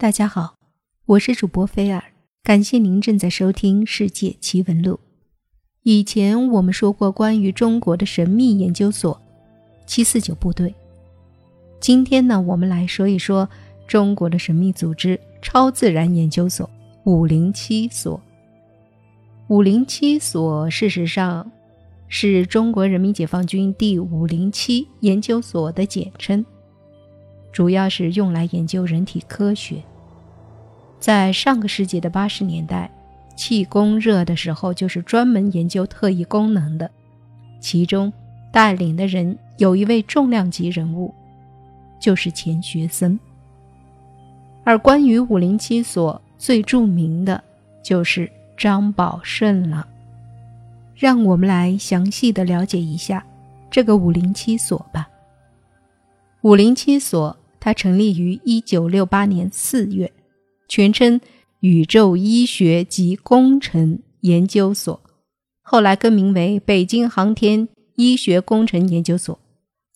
大家好，我是主播菲尔，感谢您正在收听《世界奇闻录》。以前我们说过关于中国的神秘研究所——七四九部队。今天呢，我们来说一说中国的神秘组织——超自然研究所五零七所。五零七所事实上是中国人民解放军第五零七研究所的简称，主要是用来研究人体科学。在上个世纪的八十年代，气功热的时候，就是专门研究特异功能的。其中带领的人有一位重量级人物，就是钱学森。而关于五零七所最著名的，就是张宝顺了。让我们来详细的了解一下这个五零七所吧。五零七所它成立于一九六八年四月。全称宇宙医学及工程研究所，后来更名为北京航天医学工程研究所，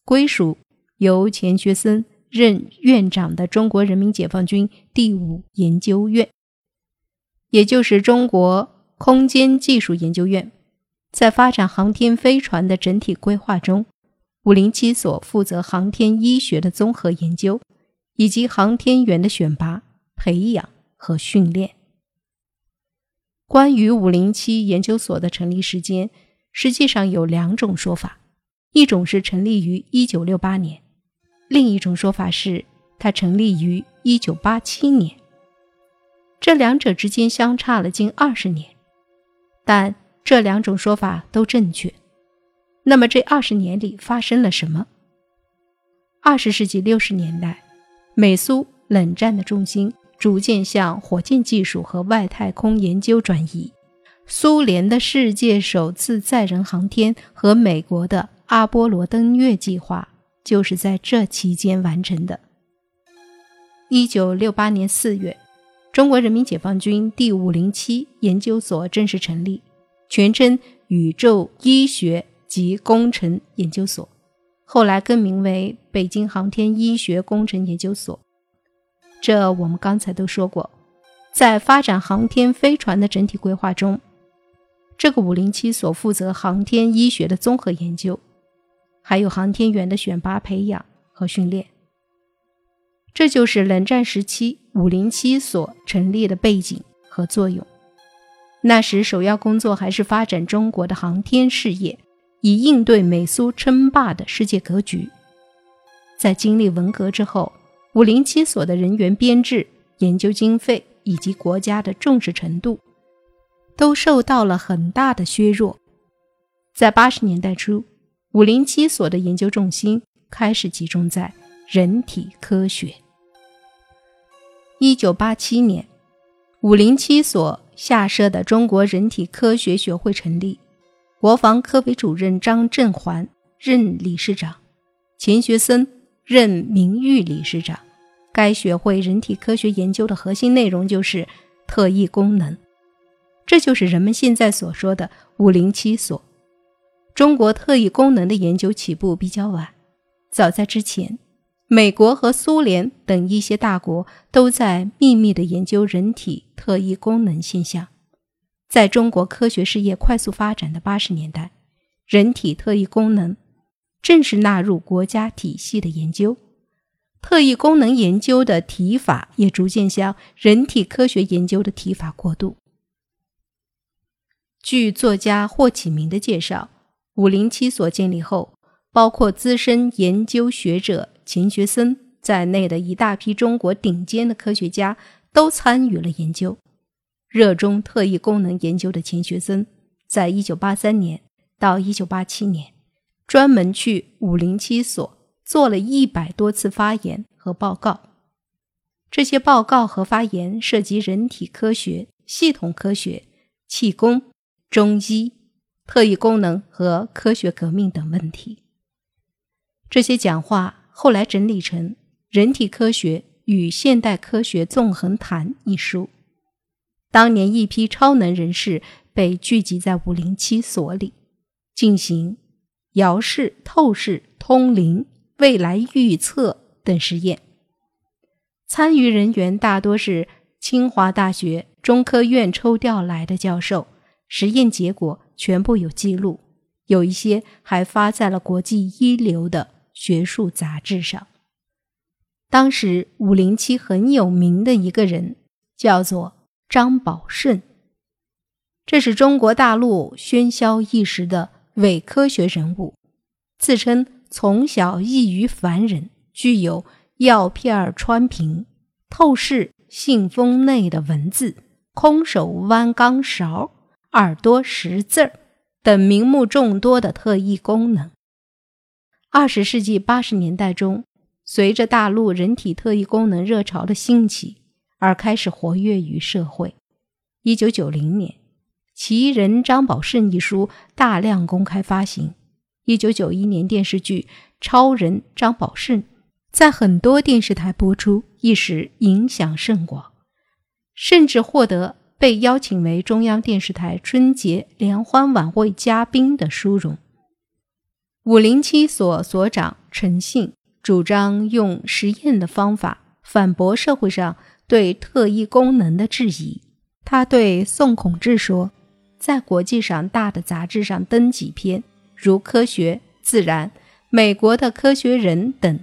归属由钱学森任院长的中国人民解放军第五研究院，也就是中国空间技术研究院。在发展航天飞船的整体规划中，五零七所负责航天医学的综合研究，以及航天员的选拔。培养和训练。关于五零七研究所的成立时间，实际上有两种说法：一种是成立于一九六八年，另一种说法是它成立于一九八七年。这两者之间相差了近二十年，但这两种说法都正确。那么这二十年里发生了什么？二十世纪六十年代，美苏冷战的重心。逐渐向火箭技术和外太空研究转移。苏联的世界首次载人航天和美国的阿波罗登月计划就是在这期间完成的。一九六八年四月，中国人民解放军第五零七研究所正式成立，全称宇宙医学及工程研究所，后来更名为北京航天医学工程研究所。这我们刚才都说过，在发展航天飞船的整体规划中，这个五零七所负责航天医学的综合研究，还有航天员的选拔、培养和训练。这就是冷战时期五零七所成立的背景和作用。那时首要工作还是发展中国的航天事业，以应对美苏称霸的世界格局。在经历文革之后。五零七所的人员编制、研究经费以及国家的重视程度，都受到了很大的削弱。在八十年代初，五零七所的研究重心开始集中在人体科学。一九八七年，五零七所下设的中国人体科学学会成立，国防科委主任张振环任理事长，钱学森。任名誉理事长。该学会人体科学研究的核心内容就是特异功能，这就是人们现在所说的“五零七所”。中国特异功能的研究起步比较晚，早在之前，美国和苏联等一些大国都在秘密地研究人体特异功能现象。在中国科学事业快速发展的八十年代，人体特异功能。正式纳入国家体系的研究，特异功能研究的提法也逐渐向人体科学研究的提法过渡。据作家霍启明的介绍，五零七所建立后，包括资深研究学者钱学森在内的一大批中国顶尖的科学家都参与了研究。热衷特异功能研究的钱学森，在一九八三年到一九八七年。专门去五零七所做了一百多次发言和报告，这些报告和发言涉及人体科学、系统科学、气功、中医、特异功能和科学革命等问题。这些讲话后来整理成《人体科学与现代科学纵横谈》一书。当年一批超能人士被聚集在五零七所里，进行。遥视、透视、通灵、未来预测等实验，参与人员大多是清华大学、中科院抽调来的教授，实验结果全部有记录，有一些还发在了国际一流的学术杂志上。当时五零七很有名的一个人叫做张宝顺，这是中国大陆喧嚣一时的伪科学人物，自称从小异于凡人，具有。药片穿瓶、透视信封内的文字、空手弯钢勺、耳朵识字儿等名目众多的特异功能。二十世纪八十年代中，随着大陆人体特异功能热潮的兴起，而开始活跃于社会。一九九零年，《奇人张宝胜》一书大量公开发行。一九九一年，电视剧《超人张宝胜》。在很多电视台播出，一时影响甚广，甚至获得被邀请为中央电视台春节联欢晚会嘉宾的殊荣。五零七所所长陈信主张用实验的方法反驳社会上对特异功能的质疑。他对宋孔志说：“在国际上大的杂志上登几篇，如《科学》《自然》、美国的《科学人》等。”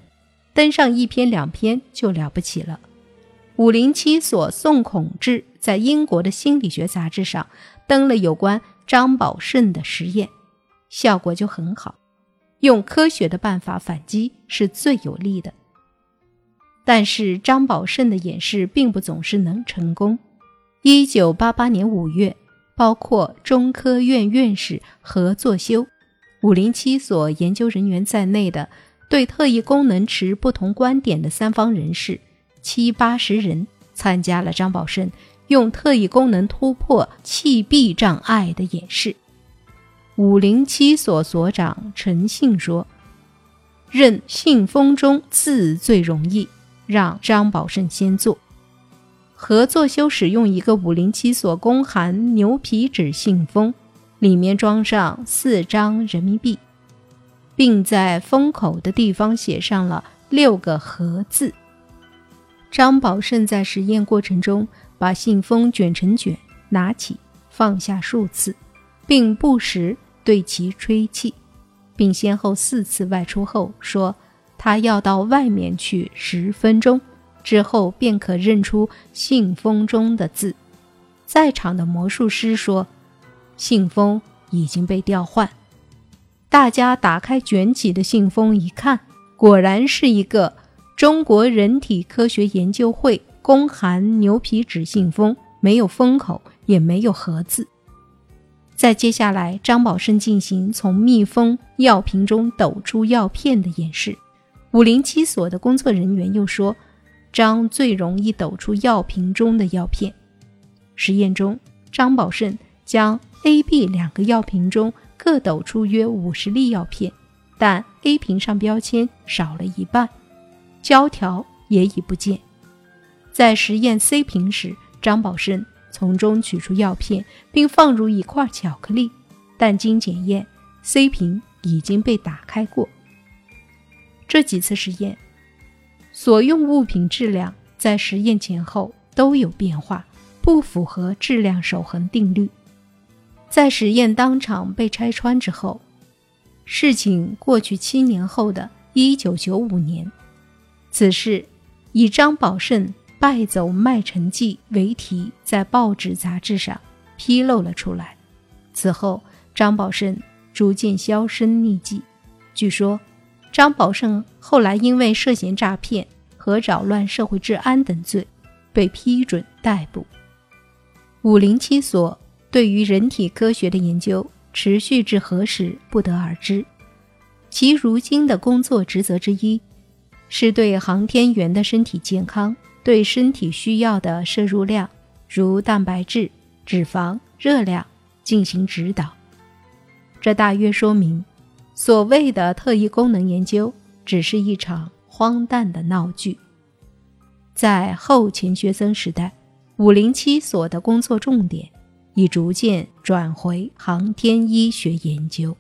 登上一篇两篇就了不起了。五零七所宋孔志在英国的心理学杂志上登了有关张宝胜的实验，效果就很好。用科学的办法反击是最有利的。但是张宝胜的演示并不总是能成功。一九八八年五月，包括中科院院士何作修、五零七所研究人员在内的。对特异功能持不同观点的三方人士七八十人参加了张宝胜用特异功能突破气闭障碍的演示。五零七所所长陈信说：“任信封中字最容易，让张宝胜先做。”合作修使用一个五零七所公函牛皮纸信封，里面装上四张人民币。并在封口的地方写上了六个“和”字。张宝胜在实验过程中把信封卷成卷，拿起放下数次，并不时对其吹气，并先后四次外出后说：“他要到外面去十分钟，之后便可认出信封中的字。”在场的魔术师说：“信封已经被调换。”大家打开卷起的信封一看，果然是一个中国人体科学研究会公函牛皮纸信封，没有封口，也没有盒子。在接下来，张宝胜进行从密封药瓶中抖出药片的演示。五零七所的工作人员又说，张最容易抖出药瓶中的药片。实验中，张宝胜将 A、B 两个药瓶中。各抖出约五十粒药片，但 A 瓶上标签少了一半，胶条也已不见。在实验 C 瓶时，张宝胜从中取出药片，并放入一块巧克力，但经检验，C 瓶已经被打开过。这几次实验，所用物品质量在实验前后都有变化，不符合质量守恒定律。在实验当场被拆穿之后，事情过去七年后的一九九五年，此事以张宝胜败走麦城记为题，在报纸杂志上披露了出来。此后，张宝胜逐渐销声匿迹。据说，张宝胜后来因为涉嫌诈骗和扰乱社会治安等罪，被批准逮捕。五零七所。对于人体科学的研究持续至何时不得而知，其如今的工作职责之一，是对航天员的身体健康、对身体需要的摄入量，如蛋白质、脂肪、热量进行指导。这大约说明，所谓的特异功能研究只是一场荒诞的闹剧。在后钱学森时代，五零七所的工作重点。已逐渐转回航天医学研究。